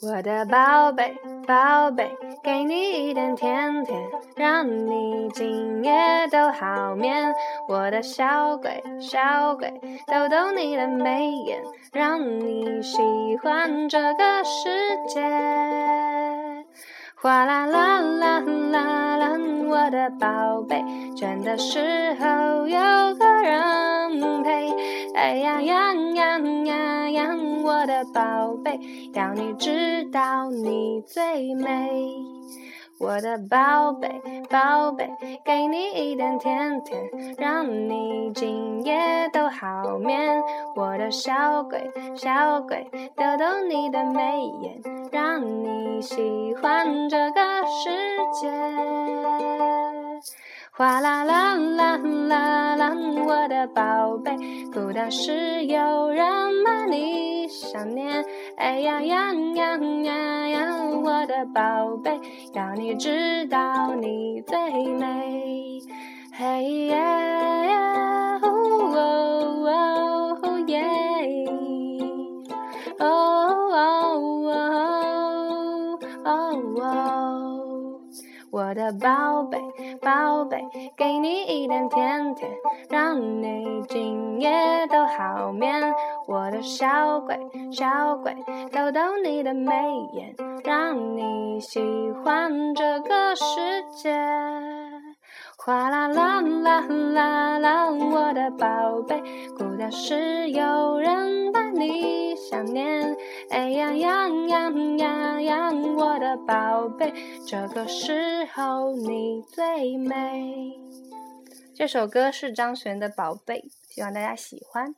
我的宝贝，宝贝，给你一点甜甜，让你今夜都好眠。我的小鬼，小鬼，逗逗你的眉眼，让你喜欢这个世界。哗啦啦啦啦啦，我的宝贝，倦的时候有个人哎呀呀呀呀呀，我的宝贝，要你知道你最美。我的宝贝，宝贝，给你一点甜甜，让你今夜都好眠。我的小鬼，小鬼，逗逗你的眉眼，让你喜欢这个世界。哗啦啦啦啦啦，我的宝贝，孤单时有人把你想念。哎呀呀呀呀呀，我的宝贝，要你知道你最美。嘿耶耶，哦哦哦耶，哦哦哦哦哦，我的宝贝。宝贝，给你一点甜甜，让你今夜都好眠。我的小鬼，小鬼，逗逗你的眉眼，让你喜欢这个世界。哗啦啦啦啦啦，我的宝贝，孤单时有人伴你。哎呀呀呀呀呀，我的宝贝，这个时候你最美。这首歌是张悬的《宝贝》，希望大家喜欢。